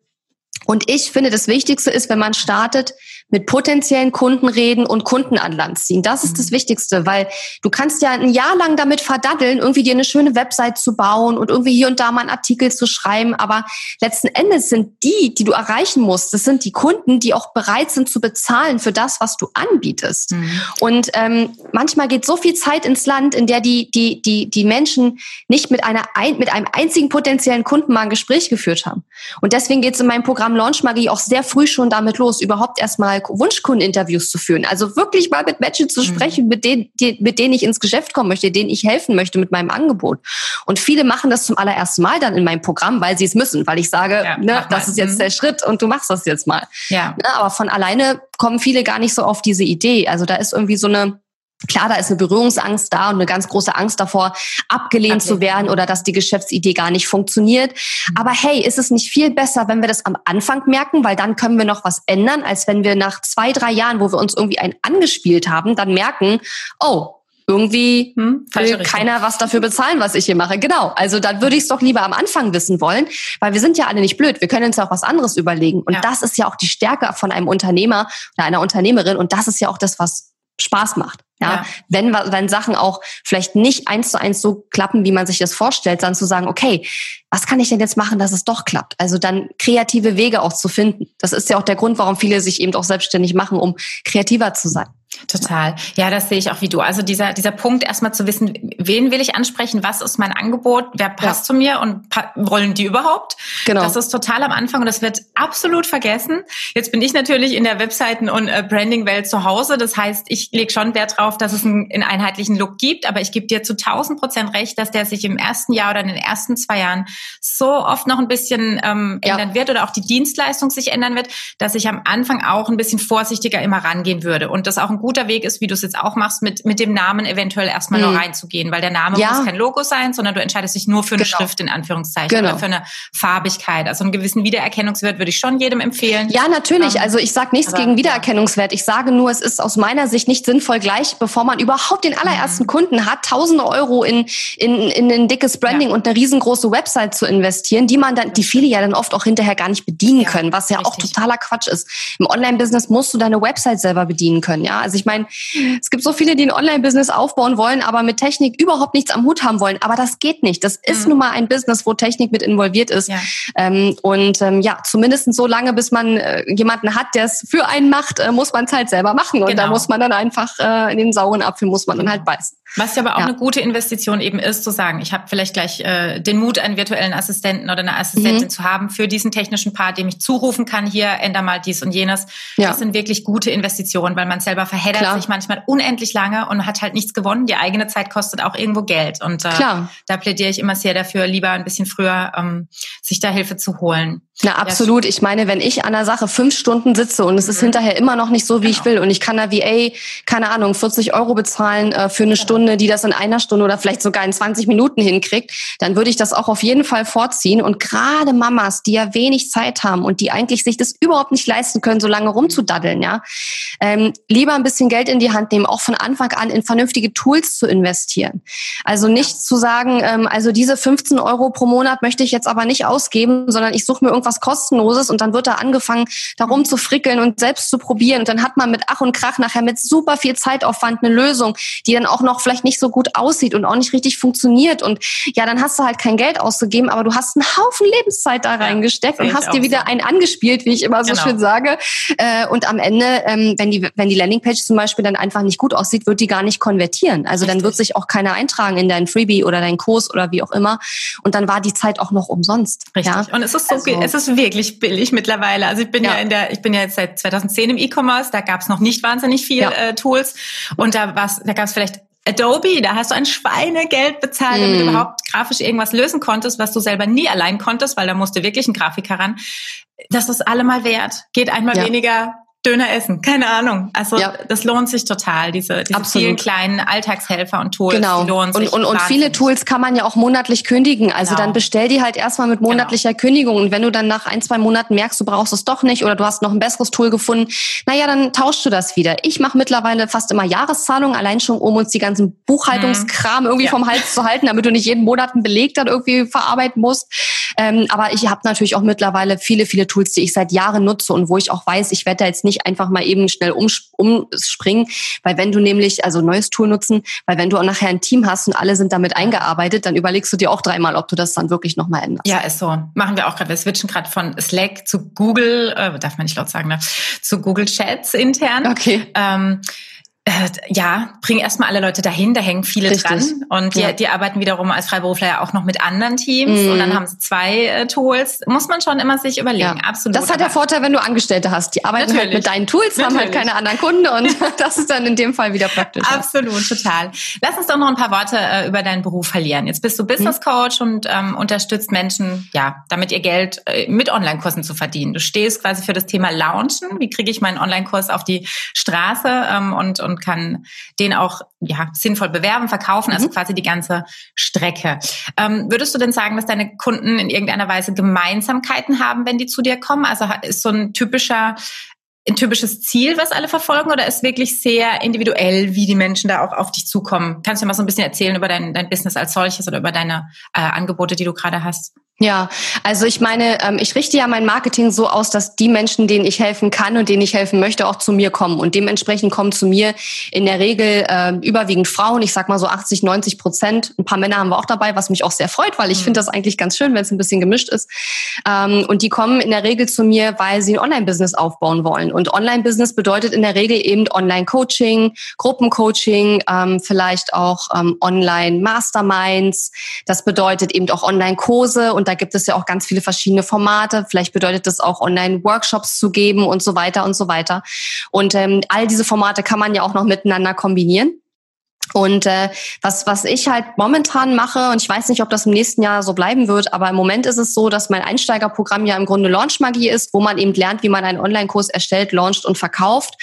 und ich finde, das Wichtigste ist, wenn man startet, mit potenziellen Kunden reden und Kunden an Land ziehen. Das ist das mhm. Wichtigste, weil du kannst ja ein Jahr lang damit verdaddeln, irgendwie dir eine schöne Website zu bauen und irgendwie hier und da mal einen Artikel zu schreiben. Aber letzten Endes sind die, die du erreichen musst, das sind die Kunden, die auch bereit sind zu bezahlen für das, was du anbietest. Mhm. Und ähm, manchmal geht so viel Zeit ins Land, in der die, die, die, die Menschen nicht mit, einer, mit einem einzigen potenziellen Kunden mal ein Gespräch geführt haben. Und deswegen geht es in meinem Programm Launch Magie auch sehr früh schon damit los, überhaupt erstmal Wunschkundeninterviews zu führen. Also wirklich mal mit Menschen zu mhm. sprechen, mit denen, die, mit denen ich ins Geschäft kommen möchte, denen ich helfen möchte mit meinem Angebot. Und viele machen das zum allerersten Mal dann in meinem Programm, weil sie es müssen, weil ich sage, ja, ne, das ist jetzt mhm. der Schritt und du machst das jetzt mal. Ja. Ne, aber von alleine kommen viele gar nicht so auf diese Idee. Also da ist irgendwie so eine Klar, da ist eine Berührungsangst da und eine ganz große Angst davor, abgelehnt okay. zu werden oder dass die Geschäftsidee gar nicht funktioniert. Mhm. Aber hey, ist es nicht viel besser, wenn wir das am Anfang merken, weil dann können wir noch was ändern, als wenn wir nach zwei, drei Jahren, wo wir uns irgendwie ein angespielt haben, dann merken, oh, irgendwie hm, will keiner was dafür bezahlen, was ich hier mache. Genau. Also dann würde ich es doch lieber am Anfang wissen wollen, weil wir sind ja alle nicht blöd. Wir können uns ja auch was anderes überlegen. Und ja. das ist ja auch die Stärke von einem Unternehmer oder einer Unternehmerin. Und das ist ja auch das, was Spaß macht. Ja, ja, wenn, wenn Sachen auch vielleicht nicht eins zu eins so klappen, wie man sich das vorstellt, dann zu sagen, okay, was kann ich denn jetzt machen, dass es doch klappt? Also dann kreative Wege auch zu finden. Das ist ja auch der Grund, warum viele sich eben auch selbstständig machen, um kreativer zu sein. Total. Ja, das sehe ich auch wie du. Also dieser, dieser Punkt, erstmal zu wissen, wen will ich ansprechen, was ist mein Angebot, wer passt ja. zu mir und wollen die überhaupt? Genau. Das ist total am Anfang und das wird absolut vergessen. Jetzt bin ich natürlich in der Webseiten- und äh, Branding-Welt zu Hause. Das heißt, ich lege schon Wert drauf, dass es einen, einen einheitlichen Look gibt, aber ich gebe dir zu 1000 Prozent recht, dass der sich im ersten Jahr oder in den ersten zwei Jahren so oft noch ein bisschen ähm, ja. ändern wird oder auch die Dienstleistung sich ändern wird, dass ich am Anfang auch ein bisschen vorsichtiger immer rangehen würde und das auch ein guter Weg ist, wie du es jetzt auch machst, mit, mit dem Namen eventuell erstmal mhm. nur reinzugehen, weil der Name ja. muss kein Logo sein, sondern du entscheidest dich nur für eine genau. Schrift in Anführungszeichen genau. oder für eine Farbigkeit. Also einen gewissen Wiedererkennungswert würde ich schon jedem empfehlen. Ja, natürlich. Ähm, also ich sage nichts aber, gegen Wiedererkennungswert. Ich sage nur, es ist aus meiner Sicht nicht sinnvoll, gleich bevor man überhaupt den allerersten mhm. Kunden hat, tausende Euro in, in, in ein dickes Branding ja. und eine riesengroße Website zu investieren, die man dann, die viele ja dann oft auch hinterher gar nicht bedienen ja, können, was ja richtig. auch totaler Quatsch ist. Im Online-Business musst du deine Website selber bedienen können, ja. Also ich meine, es gibt so viele, die ein Online-Business aufbauen wollen, aber mit Technik überhaupt nichts am Hut haben wollen. Aber das geht nicht. Das ist mhm. nun mal ein Business, wo Technik mit involviert ist. Ja. Ähm, und ähm, ja, zumindest so lange, bis man äh, jemanden hat, der es für einen macht, äh, muss man es halt selber machen. Und genau. da muss man dann einfach äh, in den sauren Apfel muss man dann halt beißen. Was ja aber auch ja. eine gute Investition eben ist, zu sagen, ich habe vielleicht gleich äh, den Mut, einen virtuellen Assistenten oder eine Assistentin mhm. zu haben für diesen technischen Part, dem ich zurufen kann, hier änder mal dies und jenes. Ja. Das sind wirklich gute Investitionen, weil man selber verheddert Klar. sich manchmal unendlich lange und hat halt nichts gewonnen. Die eigene Zeit kostet auch irgendwo Geld. Und äh, da plädiere ich immer sehr dafür, lieber ein bisschen früher ähm, sich da Hilfe zu holen. Na, absolut. Ich meine, wenn ich an der Sache fünf Stunden sitze und es ist mhm. hinterher immer noch nicht so, wie genau. ich will und ich kann da VA, keine Ahnung, 40 Euro bezahlen äh, für eine genau. Stunde, die das in einer Stunde oder vielleicht sogar in 20 Minuten hinkriegt, dann würde ich das auch auf jeden Fall vorziehen. Und gerade Mamas, die ja wenig Zeit haben und die eigentlich sich das überhaupt nicht leisten können, so lange rumzudaddeln, ja, ähm, lieber ein bisschen Geld in die Hand nehmen, auch von Anfang an in vernünftige Tools zu investieren. Also nicht ja. zu sagen, ähm, also diese 15 Euro pro Monat möchte ich jetzt aber nicht ausgeben, sondern ich suche mir irgendwas was kostenloses und dann wird da angefangen, darum zu frickeln und selbst zu probieren. Und dann hat man mit Ach und Krach nachher mit super viel Zeitaufwand eine Lösung, die dann auch noch vielleicht nicht so gut aussieht und auch nicht richtig funktioniert. Und ja, dann hast du halt kein Geld ausgegeben, aber du hast einen Haufen Lebenszeit da reingesteckt ja, und hast dir wieder so. einen angespielt, wie ich immer so genau. schön sage. Äh, und am Ende, ähm, wenn die, wenn die Landingpage zum Beispiel dann einfach nicht gut aussieht, wird die gar nicht konvertieren. Also richtig. dann wird sich auch keiner eintragen in deinen Freebie oder deinen Kurs oder wie auch immer. Und dann war die Zeit auch noch umsonst. Richtig. Ja? Und es ist so, also, es ist ist wirklich billig mittlerweile. Also ich bin ja, ja in der, ich bin ja jetzt seit 2010 im E-Commerce, da gab es noch nicht wahnsinnig viel ja. äh, Tools und da war's, da gab es vielleicht Adobe, da hast du ein Schweinegeld bezahlt, damit mm. du überhaupt grafisch irgendwas lösen konntest, was du selber nie allein konntest, weil da musste wirklich ein Grafiker ran. Das ist allemal wert. Geht einmal ja. weniger Döner essen, keine Ahnung. Also ja. das lohnt sich total, diese, diese vielen kleinen Alltagshelfer und Tools. Genau. Die lohnen sich und, und, und viele Tools kann man ja auch monatlich kündigen. Also genau. dann bestell die halt erstmal mit genau. monatlicher genau. Kündigung. Und wenn du dann nach ein, zwei Monaten merkst, du brauchst es doch nicht oder du hast noch ein besseres Tool gefunden, naja, dann tauschst du das wieder. Ich mache mittlerweile fast immer Jahreszahlungen, allein schon, um uns die ganzen Buchhaltungskram mhm. irgendwie ja. vom Hals zu halten, damit du nicht jeden Monat einen Beleg dann irgendwie verarbeiten musst. Ähm, aber ich habe natürlich auch mittlerweile viele, viele Tools, die ich seit Jahren nutze und wo ich auch weiß, ich werde da jetzt nicht einfach mal eben schnell umspringen, weil wenn du nämlich, also neues Tool nutzen, weil wenn du auch nachher ein Team hast und alle sind damit eingearbeitet, dann überlegst du dir auch dreimal, ob du das dann wirklich nochmal änderst. Ja, ist so. Machen wir auch gerade. Wir switchen gerade von Slack zu Google, äh, darf man nicht laut sagen, ne? zu Google Chats intern. Okay. Ähm, äh, ja, bring erstmal alle Leute dahin, da hängen viele Richtig. dran. Und die, ja. die arbeiten wiederum als Freiberufler ja auch noch mit anderen Teams mhm. und dann haben sie zwei äh, Tools. Muss man schon immer sich überlegen, ja. absolut. Das hat der Vorteil, wenn du Angestellte hast. Die arbeiten halt mit deinen Tools, Natürlich. haben halt keine anderen Kunden und das ist dann in dem Fall wieder praktisch. Absolut, total. Lass uns doch noch ein paar Worte äh, über deinen Beruf verlieren. Jetzt bist du Business mhm. Coach und ähm, unterstützt Menschen, ja, damit ihr Geld äh, mit Online-Kursen zu verdienen. Du stehst quasi für das Thema Launchen. Wie kriege ich meinen Online-Kurs auf die Straße ähm, und, und kann den auch ja, sinnvoll bewerben, verkaufen, also mhm. quasi die ganze Strecke. Ähm, würdest du denn sagen, dass deine Kunden in irgendeiner Weise Gemeinsamkeiten haben, wenn die zu dir kommen? Also ist so ein typischer ein typisches Ziel, was alle verfolgen, oder ist wirklich sehr individuell, wie die Menschen da auch auf dich zukommen? Kannst du mal so ein bisschen erzählen über dein, dein Business als solches oder über deine äh, Angebote, die du gerade hast? Ja, also ich meine, ähm, ich richte ja mein Marketing so aus, dass die Menschen, denen ich helfen kann und denen ich helfen möchte, auch zu mir kommen. Und dementsprechend kommen zu mir in der Regel äh, überwiegend Frauen, ich sag mal so 80, 90 Prozent. Ein paar Männer haben wir auch dabei, was mich auch sehr freut, weil ich mhm. finde das eigentlich ganz schön, wenn es ein bisschen gemischt ist. Ähm, und die kommen in der Regel zu mir, weil sie ein Online-Business aufbauen wollen. Und Online-Business bedeutet in der Regel eben Online-Coaching, Gruppencoaching, ähm, vielleicht auch ähm, Online-Masterminds. Das bedeutet eben auch Online-Kurse und da gibt es ja auch ganz viele verschiedene Formate. Vielleicht bedeutet das auch Online-Workshops zu geben und so weiter und so weiter. Und ähm, all diese Formate kann man ja auch noch miteinander kombinieren. Und äh, was, was ich halt momentan mache, und ich weiß nicht, ob das im nächsten Jahr so bleiben wird, aber im Moment ist es so, dass mein Einsteigerprogramm ja im Grunde Launchmagie ist, wo man eben lernt, wie man einen Online-Kurs erstellt, launcht und verkauft.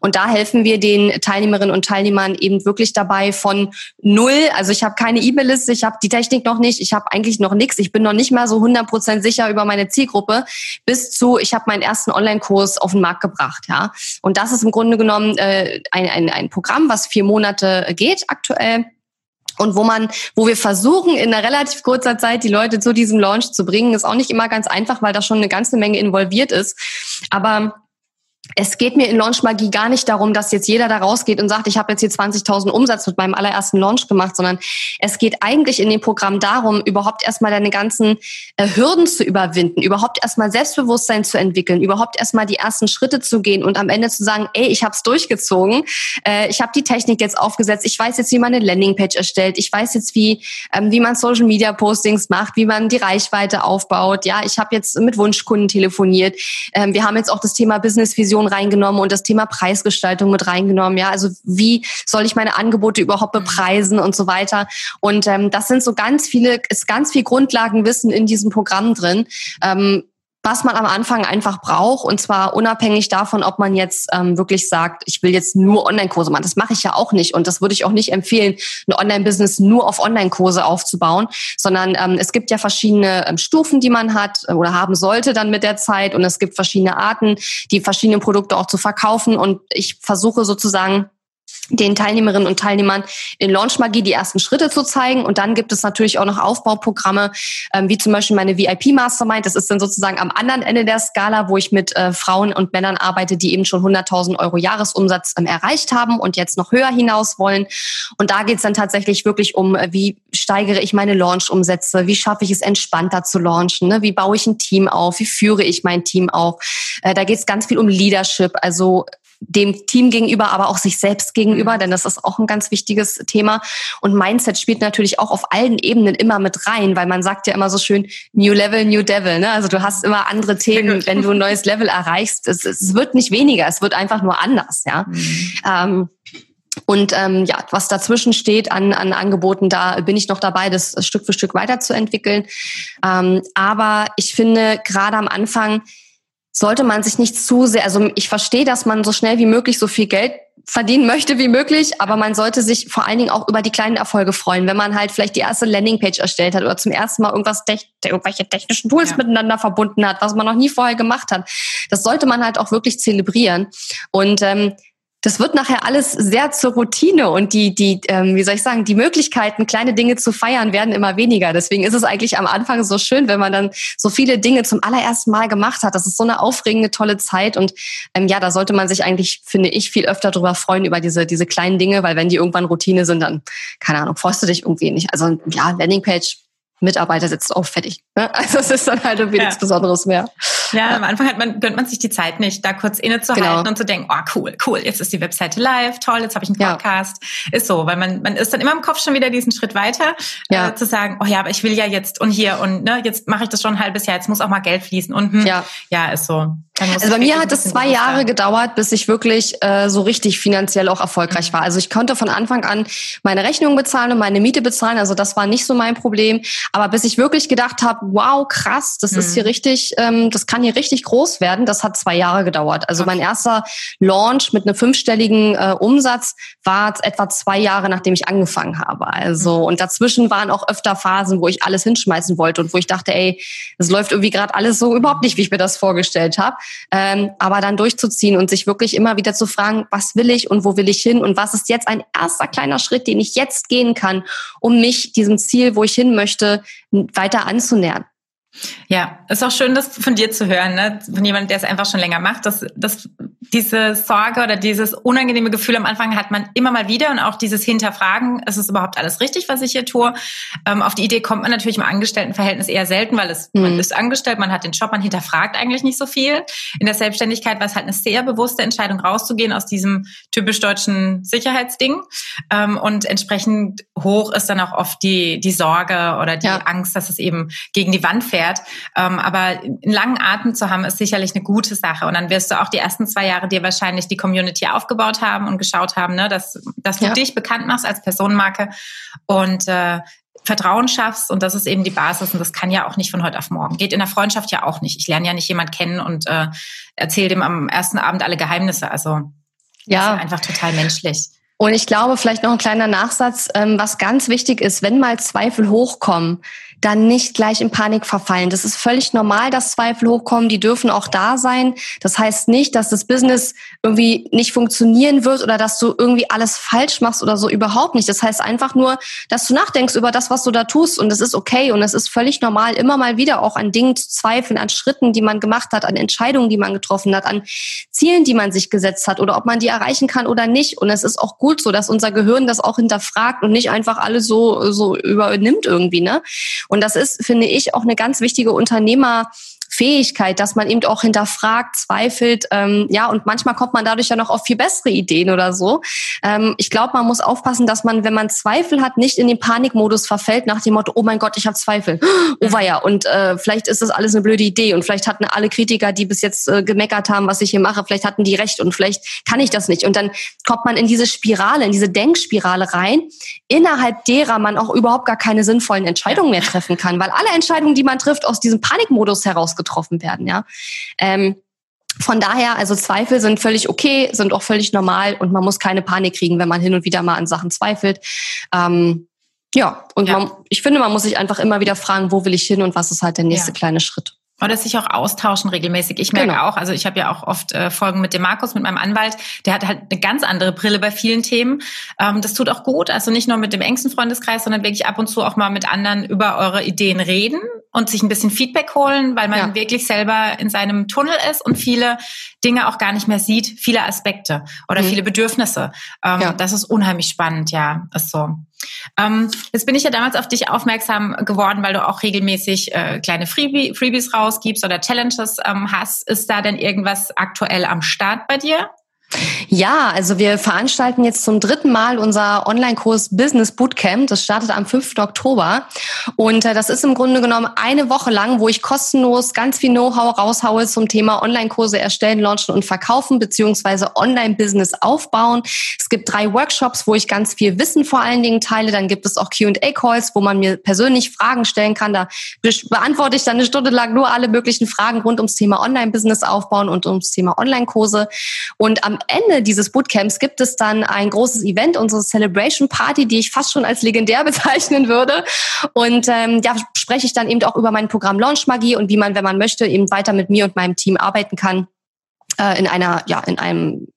Und da helfen wir den Teilnehmerinnen und Teilnehmern eben wirklich dabei von null. Also ich habe keine E-Mail-Liste, ich habe die Technik noch nicht, ich habe eigentlich noch nichts, ich bin noch nicht mal so 100% sicher über meine Zielgruppe, bis zu, ich habe meinen ersten Online-Kurs auf den Markt gebracht. ja. Und das ist im Grunde genommen äh, ein, ein, ein Programm, was vier Monate geht geht aktuell und wo man, wo wir versuchen, in einer relativ kurzer Zeit die Leute zu diesem Launch zu bringen, ist auch nicht immer ganz einfach, weil da schon eine ganze Menge involviert ist. Aber es geht mir in Launch Magie gar nicht darum, dass jetzt jeder da rausgeht und sagt, ich habe jetzt hier 20.000 Umsatz mit meinem allerersten Launch gemacht, sondern es geht eigentlich in dem Programm darum, überhaupt erstmal deine ganzen äh, Hürden zu überwinden, überhaupt erstmal Selbstbewusstsein zu entwickeln, überhaupt erstmal die ersten Schritte zu gehen und am Ende zu sagen, ey, ich habe es durchgezogen, äh, ich habe die Technik jetzt aufgesetzt, ich weiß jetzt, wie man eine Landingpage erstellt, ich weiß jetzt, wie ähm, wie man Social Media Postings macht, wie man die Reichweite aufbaut. Ja, ich habe jetzt mit Wunschkunden telefoniert. Ähm, wir haben jetzt auch das Thema Business Vision reingenommen und das Thema Preisgestaltung mit reingenommen. Ja, also wie soll ich meine Angebote überhaupt mhm. bepreisen und so weiter. Und ähm, das sind so ganz viele, ist ganz viel Grundlagenwissen in diesem Programm drin. Ähm, was man am Anfang einfach braucht und zwar unabhängig davon, ob man jetzt ähm, wirklich sagt, ich will jetzt nur Online-Kurse machen. Das mache ich ja auch nicht und das würde ich auch nicht empfehlen, ein Online-Business nur auf Online-Kurse aufzubauen, sondern ähm, es gibt ja verschiedene ähm, Stufen, die man hat oder haben sollte dann mit der Zeit und es gibt verschiedene Arten, die verschiedenen Produkte auch zu verkaufen und ich versuche sozusagen den Teilnehmerinnen und Teilnehmern in Launch Magie die ersten Schritte zu zeigen. Und dann gibt es natürlich auch noch Aufbauprogramme, ähm, wie zum Beispiel meine VIP Mastermind. Das ist dann sozusagen am anderen Ende der Skala, wo ich mit äh, Frauen und Männern arbeite, die eben schon 100.000 Euro Jahresumsatz ähm, erreicht haben und jetzt noch höher hinaus wollen. Und da geht es dann tatsächlich wirklich um, äh, wie steigere ich meine Launch-Umsätze, wie schaffe ich es entspannter zu launchen, ne? wie baue ich ein Team auf, wie führe ich mein Team auf. Äh, da geht es ganz viel um Leadership, also dem Team gegenüber, aber auch sich selbst gegenüber, mhm. denn das ist auch ein ganz wichtiges Thema. Und Mindset spielt natürlich auch auf allen Ebenen immer mit rein, weil man sagt ja immer so schön, New Level, New Devil. Ne? Also du hast immer andere Themen, wenn du ein neues Level erreichst. Es, es, wird nicht weniger, es wird einfach nur anders. Ja. Mhm. Ähm, und ähm, ja, was dazwischen steht an, an Angeboten, da bin ich noch dabei, das Stück für Stück weiterzuentwickeln. Ähm, aber ich finde, gerade am Anfang sollte man sich nicht zu sehr, also ich verstehe, dass man so schnell wie möglich so viel Geld verdienen möchte wie möglich, aber man sollte sich vor allen Dingen auch über die kleinen Erfolge freuen, wenn man halt vielleicht die erste Landingpage erstellt hat oder zum ersten Mal irgendwas irgendwelche technischen Tools ja. miteinander verbunden hat, was man noch nie vorher gemacht hat. Das sollte man halt auch wirklich zelebrieren und ähm, das wird nachher alles sehr zur Routine und die, die, ähm, wie soll ich sagen, die Möglichkeiten, kleine Dinge zu feiern, werden immer weniger. Deswegen ist es eigentlich am Anfang so schön, wenn man dann so viele Dinge zum allerersten Mal gemacht hat. Das ist so eine aufregende, tolle Zeit und ähm, ja, da sollte man sich eigentlich, finde ich, viel öfter drüber freuen über diese, diese kleinen Dinge, weil wenn die irgendwann Routine sind, dann, keine Ahnung, freust du dich irgendwie nicht. Also ja, Landingpage, Mitarbeiter sitzt auf, fertig. Ne? Also es ist dann halt irgendwie ja. nichts Besonderes mehr. Ja, am Anfang hat man, gönnt man sich die Zeit nicht, da kurz innezuhalten genau. und zu denken, oh cool, cool, jetzt ist die Webseite live, toll, jetzt habe ich einen Podcast. Ja. Ist so, weil man, man ist dann immer im Kopf schon wieder diesen Schritt weiter, ja. äh, zu sagen, oh ja, aber ich will ja jetzt und hier und ne, jetzt mache ich das schon ein halbes Jahr, jetzt muss auch mal Geld fließen und hm, ja. ja, ist so. Also bei mir hat es zwei Jahre gedauert, bis ich wirklich äh, so richtig finanziell auch erfolgreich mhm. war. Also ich konnte von Anfang an meine Rechnung bezahlen und meine Miete bezahlen, also das war nicht so mein Problem. Aber bis ich wirklich gedacht habe, wow, krass, das mhm. ist hier richtig, ähm, das kann hier richtig groß werden. Das hat zwei Jahre gedauert. Also mein erster Launch mit einem fünfstelligen äh, Umsatz war etwa zwei Jahre, nachdem ich angefangen habe. Also mhm. und dazwischen waren auch öfter Phasen, wo ich alles hinschmeißen wollte und wo ich dachte, ey, es läuft irgendwie gerade alles so überhaupt nicht, wie ich mir das vorgestellt habe. Ähm, aber dann durchzuziehen und sich wirklich immer wieder zu fragen, was will ich und wo will ich hin und was ist jetzt ein erster kleiner Schritt, den ich jetzt gehen kann, um mich diesem Ziel, wo ich hin möchte, weiter anzunähern. Ja, ist auch schön, das von dir zu hören, ne? von jemandem, der es einfach schon länger macht. Dass, dass diese Sorge oder dieses unangenehme Gefühl am Anfang hat man immer mal wieder und auch dieses Hinterfragen, ist es überhaupt alles richtig, was ich hier tue? Ähm, auf die Idee kommt man natürlich im Angestelltenverhältnis eher selten, weil es, mhm. man ist angestellt, man hat den Job, man hinterfragt eigentlich nicht so viel. In der Selbstständigkeit war es halt eine sehr bewusste Entscheidung, rauszugehen aus diesem typisch deutschen Sicherheitsding. Ähm, und entsprechend hoch ist dann auch oft die, die Sorge oder die ja. Angst, dass es eben gegen die Wand fährt erklärt. Ähm, aber einen langen Atem zu haben, ist sicherlich eine gute Sache. Und dann wirst du auch die ersten zwei Jahre dir wahrscheinlich die Community aufgebaut haben und geschaut haben, ne, dass, dass du ja. dich bekannt machst als Personenmarke und äh, Vertrauen schaffst und das ist eben die Basis und das kann ja auch nicht von heute auf morgen. Geht in der Freundschaft ja auch nicht. Ich lerne ja nicht jemand kennen und äh, erzähle dem am ersten Abend alle Geheimnisse. Also ja. ist einfach total menschlich. Und ich glaube, vielleicht noch ein kleiner Nachsatz, ähm, was ganz wichtig ist, wenn mal Zweifel hochkommen, dann nicht gleich in Panik verfallen. Das ist völlig normal, dass Zweifel hochkommen. Die dürfen auch da sein. Das heißt nicht, dass das Business irgendwie nicht funktionieren wird oder dass du irgendwie alles falsch machst oder so. Überhaupt nicht. Das heißt einfach nur, dass du nachdenkst über das, was du da tust. Und es ist okay. Und es ist völlig normal, immer mal wieder auch an Dingen zu zweifeln, an Schritten, die man gemacht hat, an Entscheidungen, die man getroffen hat, an Zielen, die man sich gesetzt hat oder ob man die erreichen kann oder nicht. Und es ist auch gut so, dass unser Gehirn das auch hinterfragt und nicht einfach alles so, so übernimmt irgendwie, ne? Und das ist, finde ich, auch eine ganz wichtige Unternehmer- Fähigkeit, dass man eben auch hinterfragt, zweifelt, ähm, ja, und manchmal kommt man dadurch ja noch auf viel bessere Ideen oder so. Ähm, ich glaube, man muss aufpassen, dass man, wenn man Zweifel hat, nicht in den Panikmodus verfällt, nach dem Motto, oh mein Gott, ich habe Zweifel. Oh ja, und äh, vielleicht ist das alles eine blöde Idee und vielleicht hatten alle Kritiker, die bis jetzt äh, gemeckert haben, was ich hier mache, vielleicht hatten die recht und vielleicht kann ich das nicht. Und dann kommt man in diese Spirale, in diese Denkspirale rein, innerhalb derer man auch überhaupt gar keine sinnvollen Entscheidungen mehr treffen kann, weil alle Entscheidungen, die man trifft, aus diesem Panikmodus heraus getroffen werden. Ja. Ähm, von daher, also Zweifel sind völlig okay, sind auch völlig normal und man muss keine Panik kriegen, wenn man hin und wieder mal an Sachen zweifelt. Ähm, ja, und ja. Man, ich finde, man muss sich einfach immer wieder fragen, wo will ich hin und was ist halt der nächste ja. kleine Schritt. Oder sich auch austauschen regelmäßig. Ich merke genau. auch, also ich habe ja auch oft äh, Folgen mit dem Markus, mit meinem Anwalt, der hat halt eine ganz andere Brille bei vielen Themen. Ähm, das tut auch gut, also nicht nur mit dem engsten Freundeskreis, sondern wirklich ab und zu auch mal mit anderen über eure Ideen reden und sich ein bisschen Feedback holen, weil man ja. wirklich selber in seinem Tunnel ist und viele Dinge auch gar nicht mehr sieht, viele Aspekte oder mhm. viele Bedürfnisse. Ähm, ja. Das ist unheimlich spannend, ja, ist so. Ähm, jetzt bin ich ja damals auf dich aufmerksam geworden, weil du auch regelmäßig äh, kleine Freebie, Freebies rausgibst oder Challenges ähm, hast. Ist da denn irgendwas aktuell am Start bei dir? Ja, also wir veranstalten jetzt zum dritten Mal unser Online-Kurs Business Bootcamp. Das startet am 5. Oktober. Und äh, das ist im Grunde genommen eine Woche lang, wo ich kostenlos ganz viel Know-how raushaue zum Thema Online-Kurse erstellen, launchen und verkaufen, beziehungsweise Online-Business aufbauen. Es gibt drei Workshops, wo ich ganz viel Wissen vor allen Dingen teile. Dann gibt es auch Q&A-Calls, wo man mir persönlich Fragen stellen kann. Da beantworte ich dann eine Stunde lang nur alle möglichen Fragen rund ums Thema Online-Business aufbauen und ums Thema Online-Kurse. Und am Ende dieses Bootcamps gibt es dann ein großes Event, unsere Celebration Party, die ich fast schon als legendär bezeichnen würde. Und ähm, ja, spreche ich dann eben auch über mein Programm Launch Magie und wie man, wenn man möchte, eben weiter mit mir und meinem Team arbeiten kann äh, in einer, ja, in einem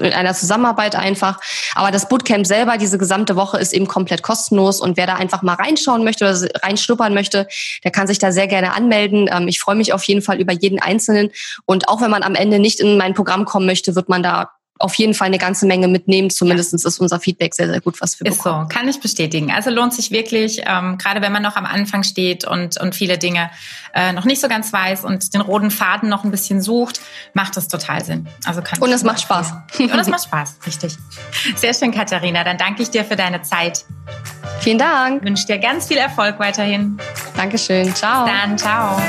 in einer Zusammenarbeit einfach. Aber das Bootcamp selber, diese gesamte Woche ist eben komplett kostenlos und wer da einfach mal reinschauen möchte oder reinschnuppern möchte, der kann sich da sehr gerne anmelden. Ähm, ich freue mich auf jeden Fall über jeden Einzelnen und auch wenn man am Ende nicht in mein Programm kommen möchte, wird man da auf jeden Fall eine ganze Menge mitnehmen. Zumindest ist unser Feedback sehr, sehr gut, was wir Ist so, kann ich bestätigen. Also lohnt sich wirklich, ähm, gerade wenn man noch am Anfang steht und, und viele Dinge äh, noch nicht so ganz weiß und den roten Faden noch ein bisschen sucht, macht das total Sinn. Also kann und es macht Spaß. Und es macht Spaß, richtig. Sehr schön, Katharina. Dann danke ich dir für deine Zeit. Vielen Dank. Ich wünsche dir ganz viel Erfolg weiterhin. Dankeschön. Ciao. Bis dann, ciao.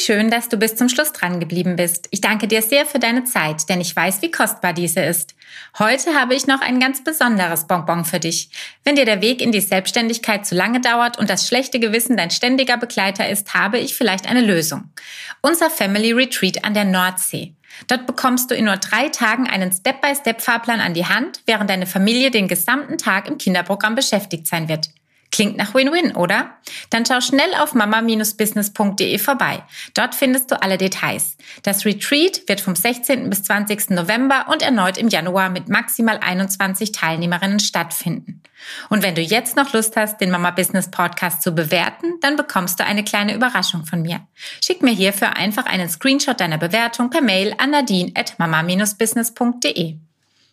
Wie schön, dass du bis zum Schluss dran geblieben bist. Ich danke dir sehr für deine Zeit, denn ich weiß, wie kostbar diese ist. Heute habe ich noch ein ganz besonderes Bonbon für dich. Wenn dir der Weg in die Selbstständigkeit zu lange dauert und das schlechte Gewissen dein ständiger Begleiter ist, habe ich vielleicht eine Lösung. Unser Family Retreat an der Nordsee. Dort bekommst du in nur drei Tagen einen Step-by-Step-Fahrplan an die Hand, während deine Familie den gesamten Tag im Kinderprogramm beschäftigt sein wird. Klingt nach Win-Win, oder? Dann schau schnell auf mama-business.de vorbei. Dort findest du alle Details. Das Retreat wird vom 16. bis 20. November und erneut im Januar mit maximal 21 Teilnehmerinnen stattfinden. Und wenn du jetzt noch Lust hast, den Mama Business Podcast zu bewerten, dann bekommst du eine kleine Überraschung von mir. Schick mir hierfür einfach einen Screenshot deiner Bewertung per Mail an nadine at mama-business.de.